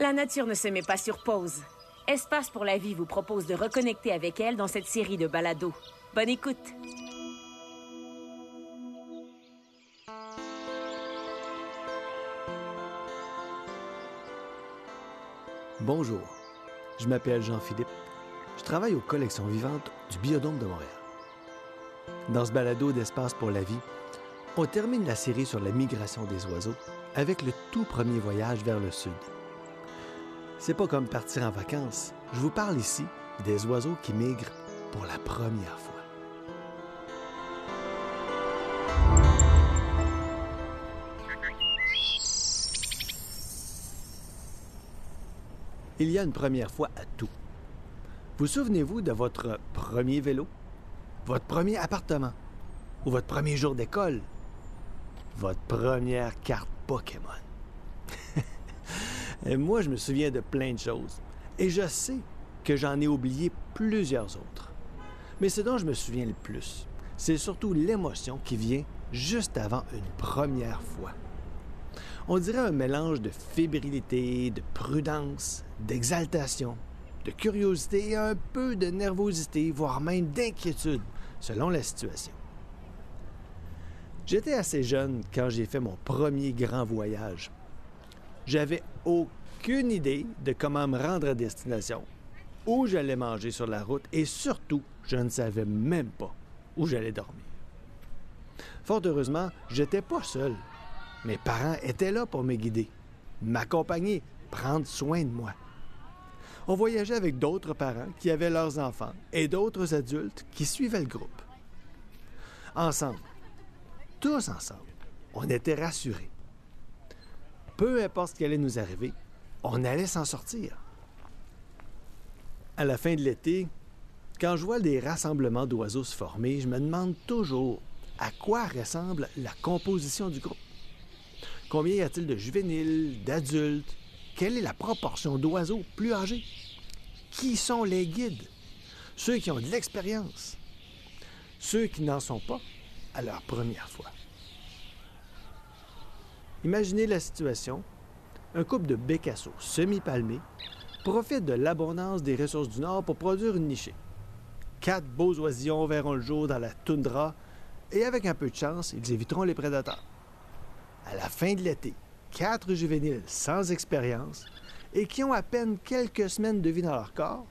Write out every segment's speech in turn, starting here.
La nature ne se met pas sur pause. Espace pour la vie vous propose de reconnecter avec elle dans cette série de balados. Bonne écoute! Bonjour, je m'appelle Jean-Philippe. Je travaille aux collections vivantes du Biodôme de Montréal. Dans ce balado d'Espace pour la vie, on termine la série sur la migration des oiseaux avec le tout premier voyage vers le sud. C'est pas comme partir en vacances. Je vous parle ici des oiseaux qui migrent pour la première fois. Il y a une première fois à tout. Vous souvenez-vous de votre premier vélo, votre premier appartement? Ou votre premier jour d'école, votre première carte Pokémon? Et moi, je me souviens de plein de choses. Et je sais que j'en ai oublié plusieurs autres. Mais ce dont je me souviens le plus, c'est surtout l'émotion qui vient juste avant une première fois. On dirait un mélange de fébrilité, de prudence, d'exaltation, de curiosité et un peu de nervosité, voire même d'inquiétude, selon la situation. J'étais assez jeune quand j'ai fait mon premier grand voyage. J'avais aucune idée de comment me rendre à destination, où j'allais manger sur la route et surtout, je ne savais même pas où j'allais dormir. Fort heureusement, j'étais pas seul. Mes parents étaient là pour me guider, m'accompagner, prendre soin de moi. On voyageait avec d'autres parents qui avaient leurs enfants et d'autres adultes qui suivaient le groupe. Ensemble, tous ensemble, on était rassurés. Peu importe ce qui allait nous arriver, on allait s'en sortir. À la fin de l'été, quand je vois des rassemblements d'oiseaux se former, je me demande toujours à quoi ressemble la composition du groupe. Combien y a-t-il de juvéniles, d'adultes? Quelle est la proportion d'oiseaux plus âgés? Qui sont les guides? Ceux qui ont de l'expérience? Ceux qui n'en sont pas à leur première fois. Imaginez la situation. Un couple de bécassos semi-palmés profite de l'abondance des ressources du Nord pour produire une nichée. Quatre beaux oisillons verront le jour dans la toundra et avec un peu de chance, ils éviteront les prédateurs. À la fin de l'été, quatre juvéniles sans expérience et qui ont à peine quelques semaines de vie dans leur corps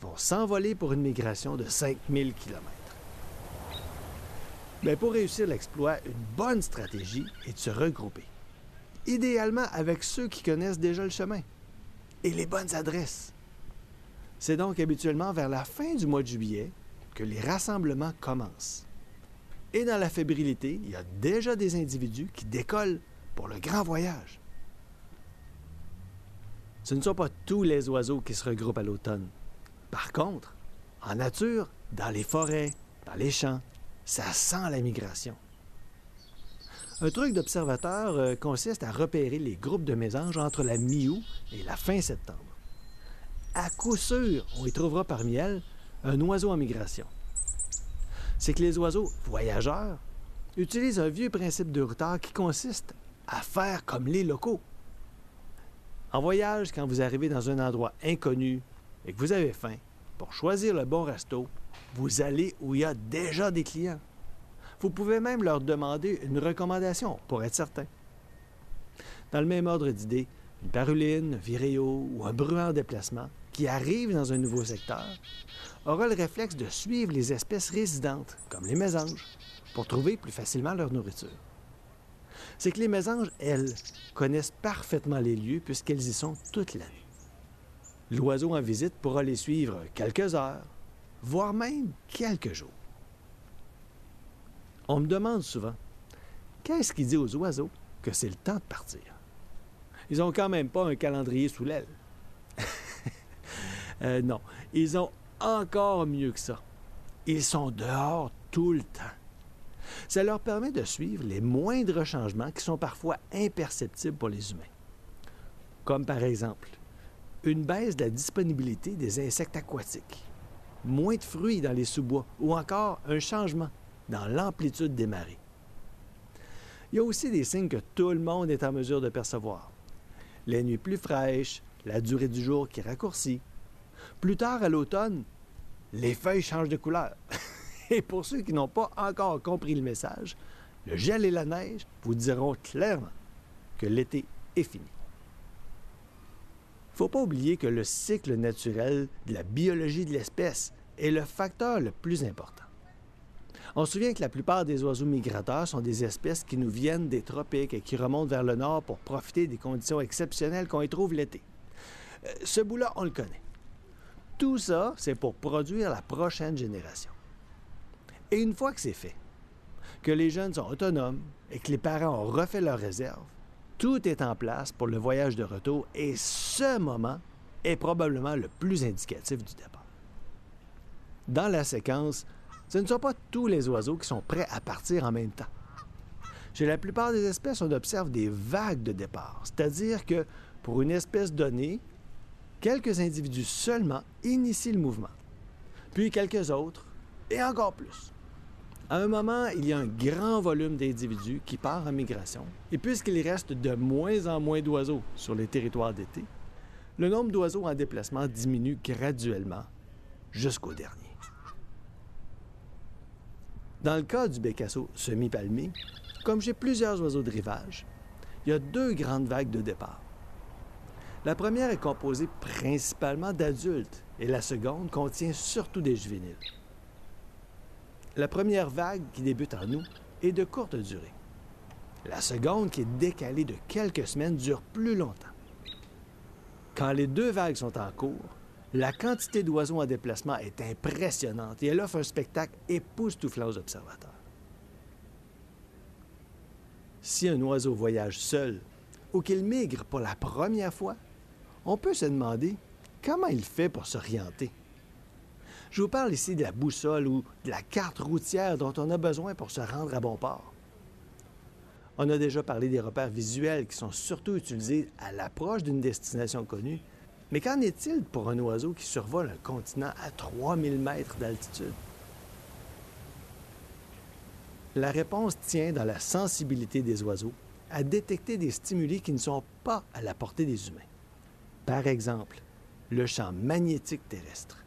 vont s'envoler pour une migration de 5000 km. Mais pour réussir l'exploit, une bonne stratégie est de se regrouper. Idéalement avec ceux qui connaissent déjà le chemin et les bonnes adresses. C'est donc habituellement vers la fin du mois de juillet que les rassemblements commencent. Et dans la fébrilité, il y a déjà des individus qui décollent pour le grand voyage. Ce ne sont pas tous les oiseaux qui se regroupent à l'automne. Par contre, en nature, dans les forêts, dans les champs, ça sent la migration. Un truc d'observateur euh, consiste à repérer les groupes de mésanges entre la mi-août et la fin septembre. À coup sûr, on y trouvera parmi elles un oiseau en migration. C'est que les oiseaux voyageurs utilisent un vieux principe de retard qui consiste à faire comme les locaux. En voyage, quand vous arrivez dans un endroit inconnu et que vous avez faim, pour choisir le bon resto, vous allez où il y a déjà des clients. Vous pouvez même leur demander une recommandation pour être certain. Dans le même ordre d'idées, une paruline, un viréo ou un bruant en déplacement qui arrive dans un nouveau secteur aura le réflexe de suivre les espèces résidentes, comme les mésanges, pour trouver plus facilement leur nourriture. C'est que les mésanges, elles, connaissent parfaitement les lieux puisqu'elles y sont toute l'année. L'oiseau en visite pourra les suivre quelques heures, voire même quelques jours. On me demande souvent, qu'est-ce qui dit aux oiseaux que c'est le temps de partir? Ils n'ont quand même pas un calendrier sous l'aile. Euh, non, ils ont encore mieux que ça. Ils sont dehors tout le temps. Ça leur permet de suivre les moindres changements qui sont parfois imperceptibles pour les humains. Comme par exemple, une baisse de la disponibilité des insectes aquatiques, moins de fruits dans les sous-bois ou encore un changement dans l'amplitude des marées. Il y a aussi des signes que tout le monde est en mesure de percevoir. Les nuits plus fraîches, la durée du jour qui raccourcit. Plus tard, à l'automne, les feuilles changent de couleur. et pour ceux qui n'ont pas encore compris le message, le gel et la neige vous diront clairement que l'été est fini. Il ne faut pas oublier que le cycle naturel de la biologie de l'espèce est le facteur le plus important. On se souvient que la plupart des oiseaux migrateurs sont des espèces qui nous viennent des tropiques et qui remontent vers le nord pour profiter des conditions exceptionnelles qu'on y trouve l'été. Euh, ce bout-là, on le connaît. Tout ça, c'est pour produire la prochaine génération. Et une fois que c'est fait, que les jeunes sont autonomes et que les parents ont refait leurs réserves, tout est en place pour le voyage de retour et ce moment est probablement le plus indicatif du départ. Dans la séquence, ce ne sont pas tous les oiseaux qui sont prêts à partir en même temps. Chez la plupart des espèces, on observe des vagues de départ, c'est-à-dire que pour une espèce donnée, quelques individus seulement initient le mouvement, puis quelques autres, et encore plus. À un moment, il y a un grand volume d'individus qui part en migration, et puisqu'il reste de moins en moins d'oiseaux sur les territoires d'été, le nombre d'oiseaux en déplacement diminue graduellement jusqu'au dernier. Dans le cas du bécasseau semi-palmé, comme j'ai plusieurs oiseaux de rivage, il y a deux grandes vagues de départ. La première est composée principalement d'adultes et la seconde contient surtout des juvéniles. La première vague, qui débute en août, est de courte durée. La seconde, qui est décalée de quelques semaines, dure plus longtemps. Quand les deux vagues sont en cours, la quantité d'oiseaux en déplacement est impressionnante et elle offre un spectacle époustouflant aux observateurs. Si un oiseau voyage seul ou qu'il migre pour la première fois, on peut se demander comment il fait pour s'orienter. Je vous parle ici de la boussole ou de la carte routière dont on a besoin pour se rendre à bon port. On a déjà parlé des repères visuels qui sont surtout utilisés à l'approche d'une destination connue, mais qu'en est-il pour un oiseau qui survole un continent à 3000 mètres d'altitude? La réponse tient dans la sensibilité des oiseaux à détecter des stimuli qui ne sont pas à la portée des humains. Par exemple, le champ magnétique terrestre.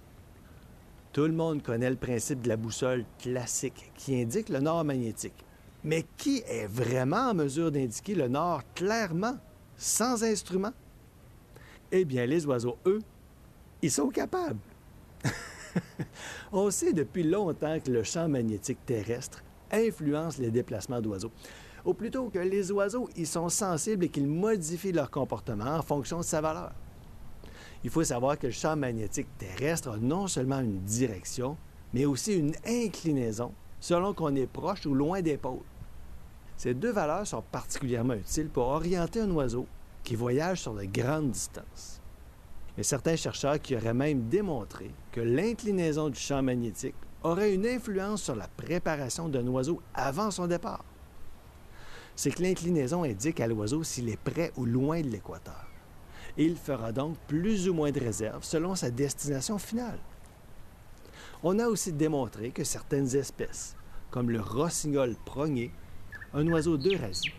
Tout le monde connaît le principe de la boussole classique qui indique le nord magnétique. Mais qui est vraiment en mesure d'indiquer le nord clairement, sans instrument? Eh bien, les oiseaux, eux, ils sont capables. On sait depuis longtemps que le champ magnétique terrestre influence les déplacements d'oiseaux. Ou plutôt que les oiseaux, ils sont sensibles et qu'ils modifient leur comportement en fonction de sa valeur. Il faut savoir que le champ magnétique terrestre a non seulement une direction, mais aussi une inclinaison selon qu'on est proche ou loin des pôles. Ces deux valeurs sont particulièrement utiles pour orienter un oiseau qui voyage sur de grandes distances. Il y a certains chercheurs qui auraient même démontré que l'inclinaison du champ magnétique aurait une influence sur la préparation d'un oiseau avant son départ. C'est que l'inclinaison indique à l'oiseau s'il est près ou loin de l'équateur il fera donc plus ou moins de réserves selon sa destination finale. On a aussi démontré que certaines espèces, comme le rossignol progné, un oiseau d'Eurasie,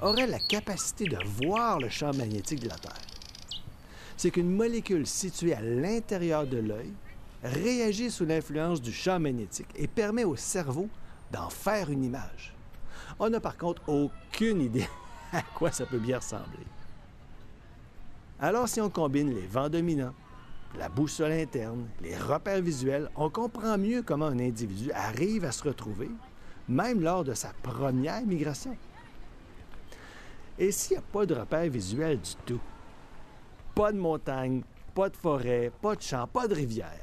auraient la capacité de voir le champ magnétique de la Terre. C'est qu'une molécule située à l'intérieur de l'œil réagit sous l'influence du champ magnétique et permet au cerveau d'en faire une image. On n'a par contre aucune idée à quoi ça peut bien ressembler. Alors si on combine les vents dominants, la boussole interne, les repères visuels, on comprend mieux comment un individu arrive à se retrouver, même lors de sa première migration. Et s'il n'y a pas de repères visuels du tout, pas de montagne, pas de forêt, pas de champ, pas de rivière,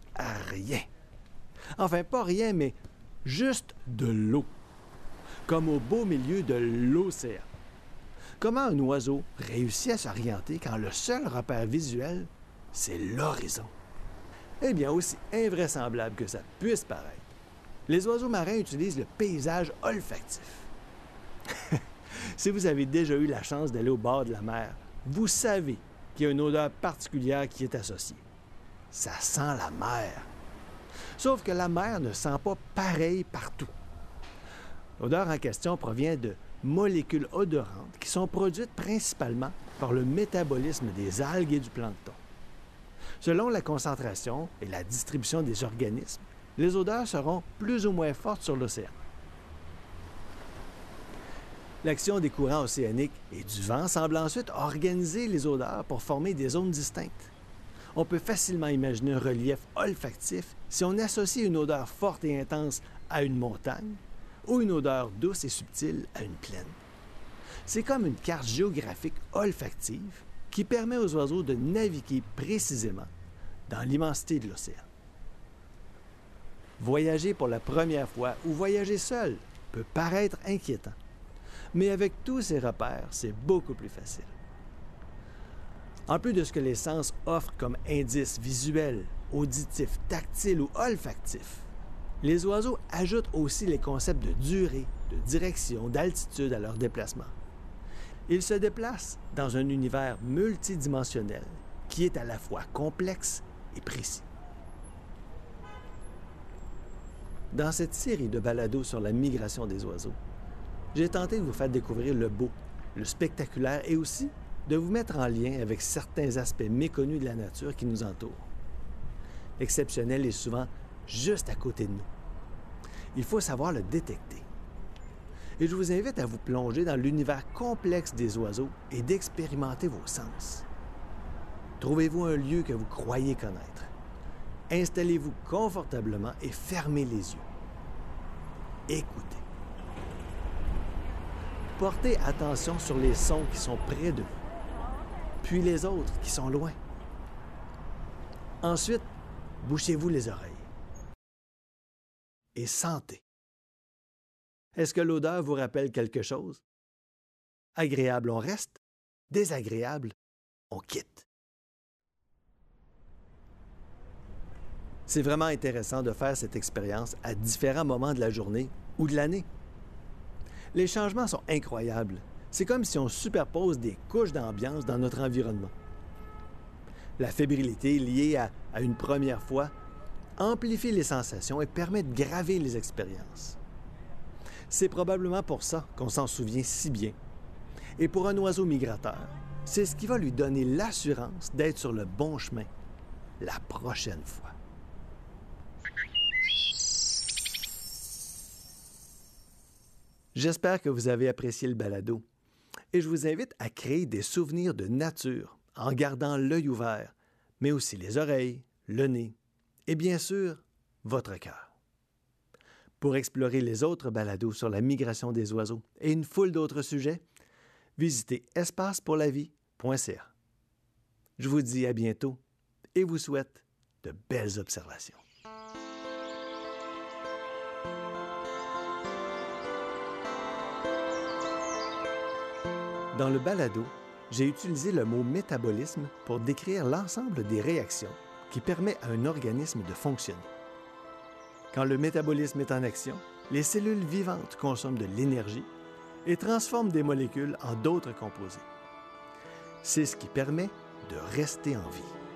rien. Enfin, pas rien, mais juste de l'eau, comme au beau milieu de l'océan. Comment un oiseau réussit à s'orienter quand le seul repère visuel, c'est l'horizon? Eh bien, aussi invraisemblable que ça puisse paraître, les oiseaux marins utilisent le paysage olfactif. si vous avez déjà eu la chance d'aller au bord de la mer, vous savez qu'il y a une odeur particulière qui est associée. Ça sent la mer. Sauf que la mer ne sent pas pareil partout. L'odeur en question provient de molécules odorantes qui sont produites principalement par le métabolisme des algues et du plancton. Selon la concentration et la distribution des organismes, les odeurs seront plus ou moins fortes sur l'océan. L'action des courants océaniques et du vent semble ensuite organiser les odeurs pour former des zones distinctes. On peut facilement imaginer un relief olfactif si on associe une odeur forte et intense à une montagne ou une odeur douce et subtile à une plaine. C'est comme une carte géographique olfactive qui permet aux oiseaux de naviguer précisément dans l'immensité de l'océan. Voyager pour la première fois ou voyager seul peut paraître inquiétant. Mais avec tous ces repères, c'est beaucoup plus facile. En plus de ce que les sens offrent comme indices visuels, auditifs, tactiles ou olfactifs, les oiseaux ajoutent aussi les concepts de durée, de direction, d'altitude à leur déplacement. Ils se déplacent dans un univers multidimensionnel qui est à la fois complexe et précis. Dans cette série de balados sur la migration des oiseaux, j'ai tenté de vous faire découvrir le beau, le spectaculaire et aussi de vous mettre en lien avec certains aspects méconnus de la nature qui nous entoure. L'exceptionnel est souvent juste à côté de nous. Il faut savoir le détecter. Et je vous invite à vous plonger dans l'univers complexe des oiseaux et d'expérimenter vos sens. Trouvez-vous un lieu que vous croyez connaître. Installez-vous confortablement et fermez les yeux. Écoutez. Portez attention sur les sons qui sont près de vous, puis les autres qui sont loin. Ensuite, bouchez-vous les oreilles et sentez. Est-ce que l'odeur vous rappelle quelque chose? Agréable, on reste. Désagréable, on quitte. C'est vraiment intéressant de faire cette expérience à différents moments de la journée ou de l'année. Les changements sont incroyables. C'est comme si on superpose des couches d'ambiance dans notre environnement. La fébrilité liée à, une première fois amplifie les sensations et permet de graver les expériences. C'est probablement pour ça qu'on s'en souvient si bien. Et pour un oiseau migrateur, c'est ce qui va lui donner l'assurance d'être sur le bon chemin la prochaine fois. J'espère que vous avez apprécié le balado et je vous invite à créer des souvenirs de nature en gardant l'œil ouvert, mais aussi les oreilles, le nez et bien sûr votre cœur. Pour explorer les autres balados sur la migration des oiseaux et une foule d'autres sujets, visitez espacepourlavie.ca. Je vous dis à bientôt et vous souhaite de belles observations. Dans le balado, j'ai utilisé le mot métabolisme pour décrire l'ensemble des réactions qui permet à un organisme de fonctionner. Quand le métabolisme est en action, les cellules vivantes consomment de l'énergie et transforment des molécules en d'autres composés. C'est ce qui permet de rester en vie.